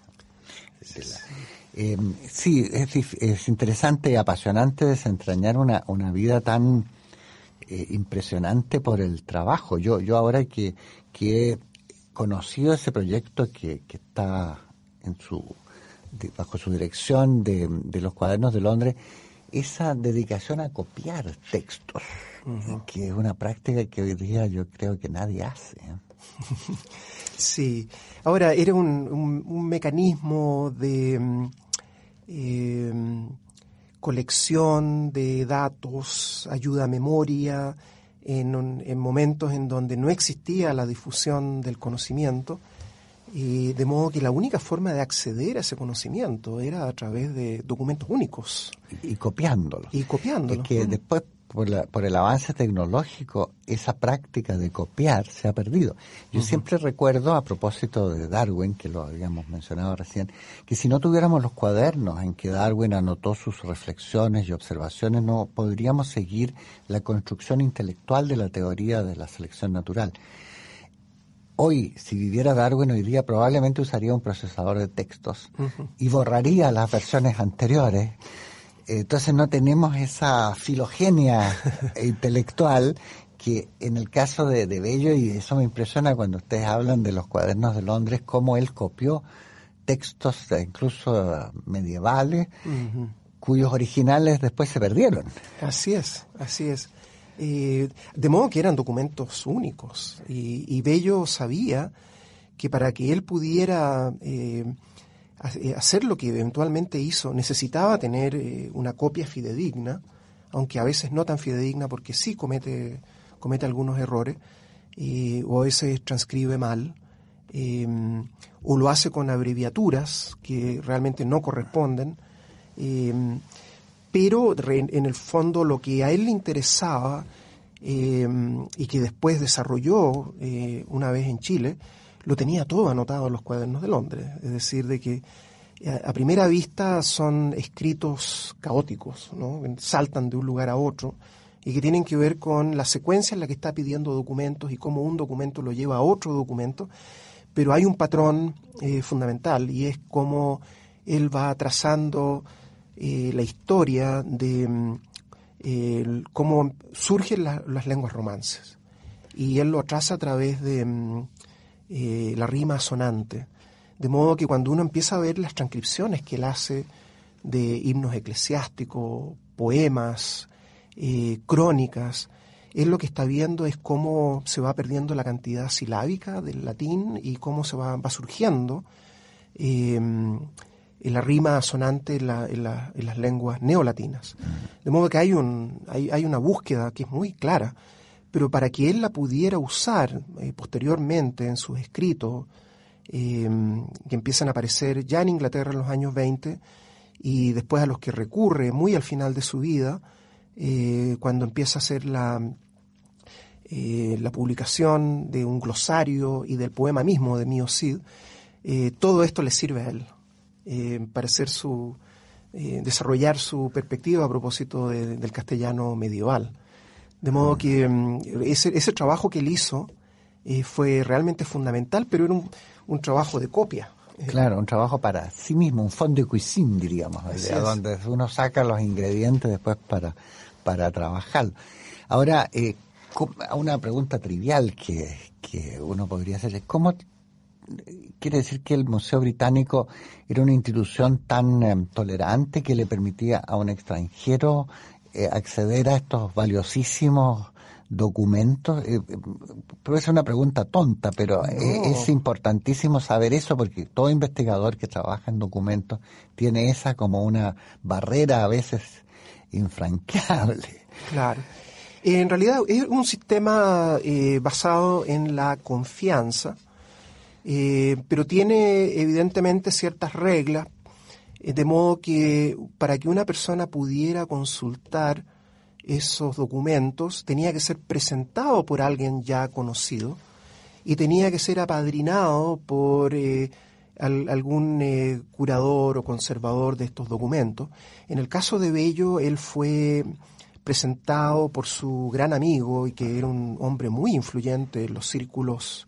eh, sí, es, interesante y apasionante desentrañar una, una vida tan eh, impresionante por el trabajo. Yo, yo ahora que, que he conocido ese proyecto que, que está en su, bajo su dirección de, de, los cuadernos de Londres, esa dedicación a copiar textos, que es una práctica que hoy día yo creo que nadie hace. Sí, ahora era un, un, un mecanismo de mm, Em, colección de datos, ayuda a memoria, en, en, momentos en donde no existía la difusión del conocimiento, y de modo que la única forma de acceder a ese conocimiento era a través de documentos únicos. Y, copiándolos. Y copiándolos. que después por, por, el avance tecnológico, esa práctica de copiar se ha perdido. Yo siempre recuerdo, a propósito de Darwin, que lo habíamos mencionado recién, que si no tuviéramos los cuadernos en que Darwin anotó sus reflexiones y observaciones, no podríamos seguir la construcción intelectual de la teoría de la selección natural. Hoy, si viviera Darwin hoy día, probablemente usaría un procesador de textos y borraría las versiones anteriores entonces no tenemos esa filogenia intelectual que en el caso de, Bello, y eso me impresiona cuando ustedes hablan de los cuadernos de Londres, cómo él copió textos incluso medievales, cuyos originales después se perdieron. Así es, así es. Eh, de modo que eran documentos únicos. Y, Bello sabía que para que él pudiera eh, eh, hacer lo que eventualmente hizo, necesitaba tener eh, una copia fidedigna, aunque a veces no tan fidedigna porque sí comete, comete algunos errores, eh, o a veces transcribe mal, em, o lo hace con abreviaturas que realmente no corresponden, em, pero en el fondo lo que a él le interesaba em, y que después desarrolló una vez en Chile, lo tenía todo anotado en los cuadernos de Londres. Es decir, de que a primera vista son escritos caóticos, ¿no? saltan de un lugar a otro y que tienen que ver con la secuencia en la que está pidiendo documentos y cómo un documento lo lleva a otro documento, pero hay un patrón eh, fundamental y es cómo él va trazando eh, la historia de mm, cómo surgen las lenguas romances. Y él lo traza a través de mm, eh, la rima sonante de modo que cuando uno empieza a ver las transcripciones que él hace de himnos eclesiásticos, poemas, eh, crónicas, él lo que está viendo es cómo se va perdiendo la cantidad silábica del latín y cómo se va, surgiendo eh, la rima sonante en, las lenguas neolatinas. De modo que hay, un, hay, una búsqueda que es muy clara, pero para que él la pudiera usar eh, posteriormente en sus escritos, eh, que empiezan a aparecer ya en Inglaterra en los años 20 y después a los que recurre muy al final de su vida, eh, cuando empieza a hacer la, la publicación de un glosario y del poema mismo de Mio Cid, todo esto le sirve a él para hacer su, desarrollar su perspectiva a propósito del castellano medieval. De modo que mm, ese, ese trabajo que él hizo fue realmente fundamental, pero era un, un trabajo de copia. Claro, un trabajo para sí mismo, un fondo de cuisine, diríamos, donde uno saca los ingredientes después para, para trabajar. Ahora, eh, una pregunta trivial que, que uno podría hacer es, ¿cómo quiere decir que el Museo Británico era una institución tan eh, tolerante que le permitía a un extranjero eh, acceder a estos valiosísimos documentos? Eh, puede ser una pregunta tonta, pero es, importantísimo saber eso porque todo investigador que trabaja en documentos tiene esa como una barrera a veces infranqueable. Claro. En realidad es un sistema eh, basado en la confianza, eh, pero tiene evidentemente ciertas reglas, eh, de modo que para que una persona pudiera consultar esos documentos tenía que ser presentado por alguien ya conocido y tenía que ser apadrinado por eh, algún eh, curador o conservador de estos documentos. En el caso de Bello, él fue presentado por su gran amigo y que era un hombre muy influyente en los círculos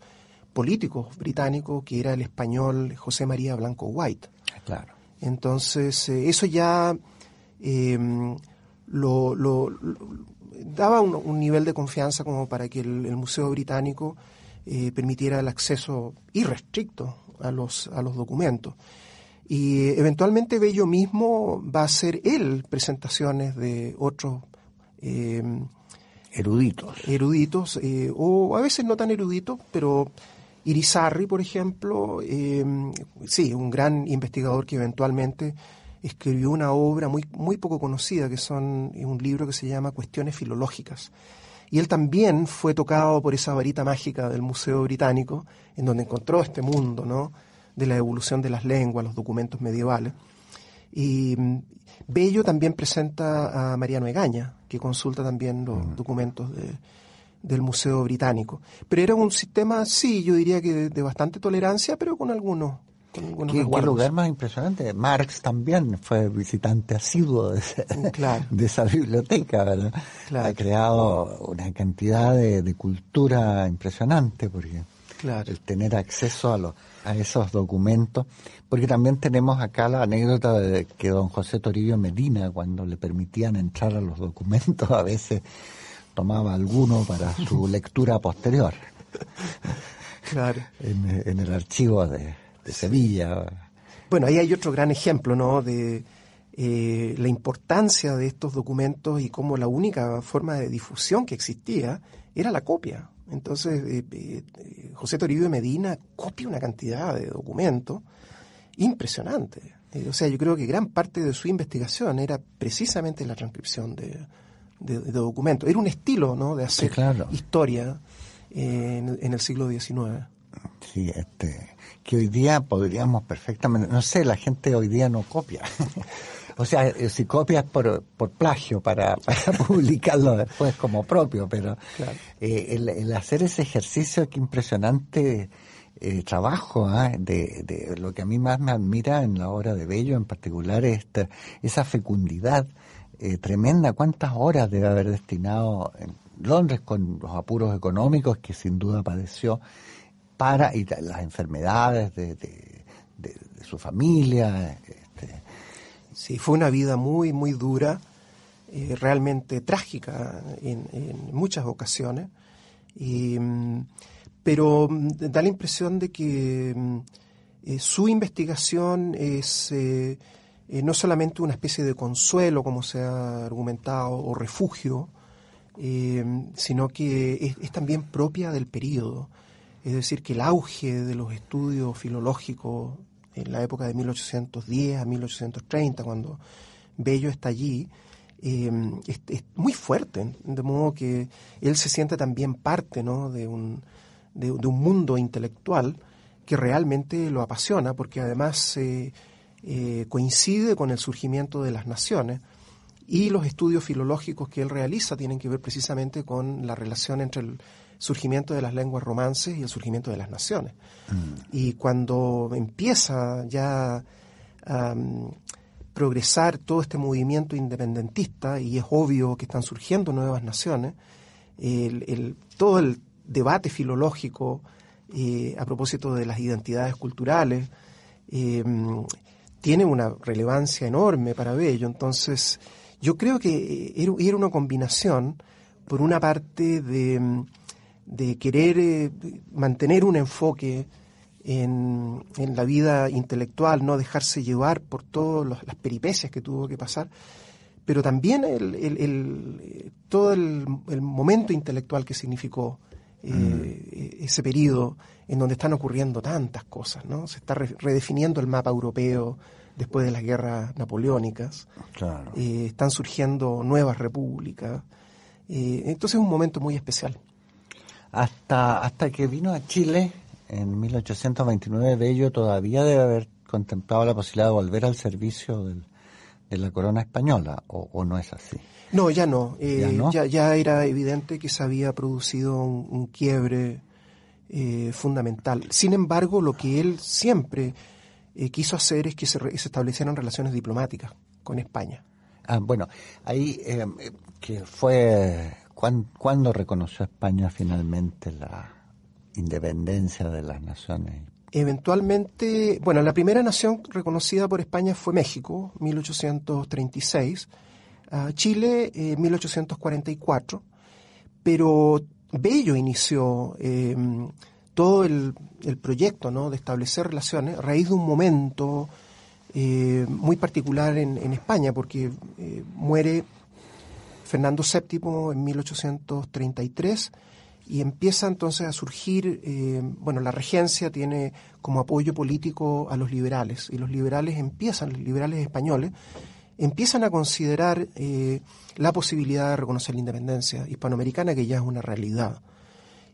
políticos británicos, que era el español José María Blanco White. Claro. Entonces, eh, eso ya lo, lo, daba un, nivel de confianza como para que el, Museo Británico eh, permitiera el acceso irrestricto a los, a los documentos. Y eventualmente Bello mismo va a hacer él presentaciones de otros eh, eruditos. Eruditos, eh, o a veces no tan eruditos, pero Irizarry, por ejemplo, sí, un gran investigador que eventualmente escribió una obra muy, muy poco conocida, que son un libro que se llama Cuestiones Filológicas. Y él también fue tocado por esa varita mágica del Museo Británico, en donde encontró este mundo, ¿no? de la evolución de las lenguas, los documentos medievales. Y mm, Bello también presenta a Mariano Egaña, que consulta también los mm. documentos del Museo Británico. Pero era un sistema, sí, yo diría que de bastante tolerancia, pero con algunos ¿Qué, lugar más impresionante? Marx también fue visitante asiduo de, de esa biblioteca, ¿verdad? Ha creado una cantidad de, cultura impresionante porque el tener acceso a, los, a esos documentos, porque también tenemos acá la anécdota de que don José Toribio Medina, cuando le permitían entrar a los documentos, a veces tomaba alguno para su lectura posterior. Claro. en el archivo de, de Sevilla. Bueno, ahí hay otro gran ejemplo, ¿no? De eh, la importancia de estos documentos y cómo la única forma de difusión que existía era la copia. Entonces, eh, eh, José Toribio Medina copia una cantidad de documentos impresionante. o sea, yo creo que gran parte de su investigación era precisamente la transcripción de, documentos. Era un estilo, ¿no? De hacer historia en, en, el siglo XIX. Sí, este, que hoy día podríamos perfectamente, no sé, la gente hoy día no copia. o sea, eh, si copias por, por plagio para, para publicarlo después como propio, pero eh, el, hacer ese ejercicio que impresionante eh, trabajo ¿ah? de, de, lo que a mí más me admira en la obra de Bello en particular es esta, esa fecundidad eh, tremenda. ¿Cuántas horas debe haber destinado en Londres con los apuros económicos que sin duda padeció para y las enfermedades de, de, su familia? Este. Sí, fue una vida muy, muy dura, eh, realmente trágica en, muchas ocasiones. Mm, pero mm, da la impresión de que mm, eh, su investigación es eh, eh, no solamente una especie de consuelo, como se ha argumentado, o refugio, eh, sino que es, también propia del periodo. Es decir, que el auge de los estudios filológicos en la época de 1810 a 1830, cuando Bello está allí, eh, es, muy fuerte, de modo que él se siente también parte ¿no? de, un, de, un mundo intelectual que realmente lo apasiona, porque además eh, eh, coincide con el surgimiento de las naciones y los estudios filológicos que él realiza tienen que ver precisamente con la relación entre el surgimiento de las lenguas romances y el surgimiento de las naciones. Mm. Y cuando empieza ya a um, progresar todo este movimiento independentista y es obvio que están surgiendo nuevas naciones, el, el, todo el debate filológico eh, a propósito de las identidades culturales eh, tiene una relevancia enorme para Bello. Entonces, yo creo que era una combinación, por una parte, de, de querer eh, mantener un enfoque en, en, la vida intelectual, no dejarse llevar por todas las peripecias que tuvo que pasar, pero también el, el, el todo el, momento intelectual que significó eh, mm. ese periodo en donde están ocurriendo tantas cosas, ¿no? Se está re redefiniendo el mapa europeo después de las guerras napoleónicas, claro. eh, están surgiendo nuevas repúblicas, eh, entonces es un momento muy especial. Hasta, hasta que vino a Chile en 1829, Bello todavía debe haber contemplado la posibilidad de volver al servicio del, de la corona española, o, o, no es así? No, ya no. Eh, ¿Ya, no? Ya, ya, era evidente que se había producido un, un quiebre eh, fundamental. Sin embargo, lo que él siempre eh, quiso hacer es que se, se, establecieran relaciones diplomáticas con España. Ah, bueno, ahí eh, que fue ¿Cuándo reconoció España finalmente la independencia de las naciones? Eventualmente, bueno, la primera nación reconocida por España fue México, 1836, uh, Chile, eh, 1844, pero Bello inició eh, todo el, el proyecto ¿no? de establecer relaciones a raíz de un momento eh, muy particular en, en, España, porque eh, muere Fernando VII en 1833 y empieza entonces a surgir, eh, bueno, la regencia tiene como apoyo político a los liberales y los liberales empiezan, los liberales españoles, empiezan a considerar eh, la posibilidad de reconocer la independencia hispanoamericana, que ya es una realidad.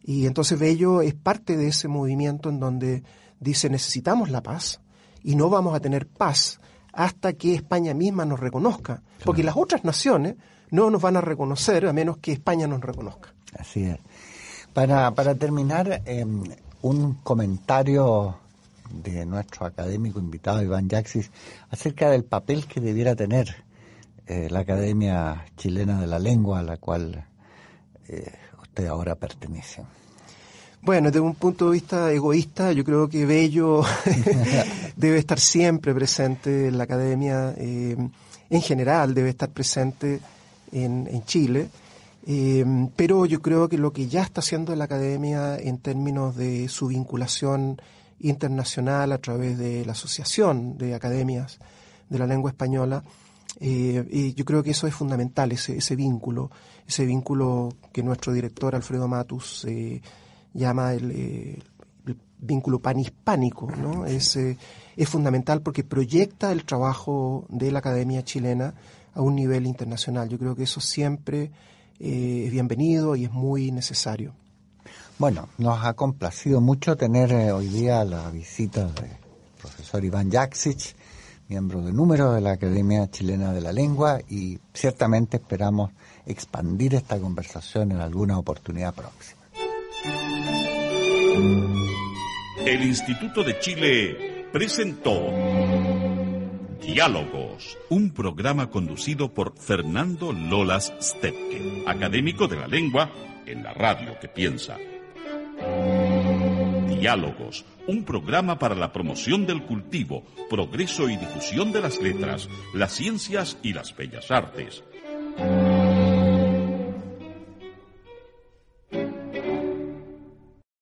Y entonces Bello es parte de ese movimiento en donde dice necesitamos la paz y no vamos a tener paz hasta que España misma nos reconozca, porque las otras naciones no nos van a reconocer a menos que España nos reconozca. Así es. Para, para terminar, eh, un comentario de nuestro académico invitado Iván Yaxis acerca del papel que debiera tener eh, la Academia Chilena de la Lengua a la cual eh, usted ahora pertenece. Bueno, desde un punto de vista egoísta, yo creo que Bello debe estar siempre presente en la academia, eh, en general debe estar presente en, en Chile, pero yo creo que lo que ya está haciendo la academia en términos de su vinculación internacional a través de la Asociación de Academias de la Lengua Española, eh, y yo creo que eso es fundamental, ese, ese vínculo, ese vínculo que nuestro director Alfredo Matus eh, llama el, eh, el, vínculo panhispánico, ¿no? Es, eh, es fundamental porque proyecta el trabajo de la Academia Chilena a un nivel internacional. Yo creo que eso siempre es bienvenido y es muy necesario. Bueno, nos ha complacido mucho tener eh, hoy día la visita del profesor Iván Jaksic, miembro de número de la Academia Chilena de la Lengua, y ciertamente esperamos expandir esta conversación en alguna oportunidad próxima. El Instituto de Chile presentó Diálogos, un programa conducido por Fernando Lolas Stepke, académico de la lengua en la radio que piensa. Diálogos, un programa para la promoción del cultivo, progreso y difusión de las letras, las ciencias y las bellas artes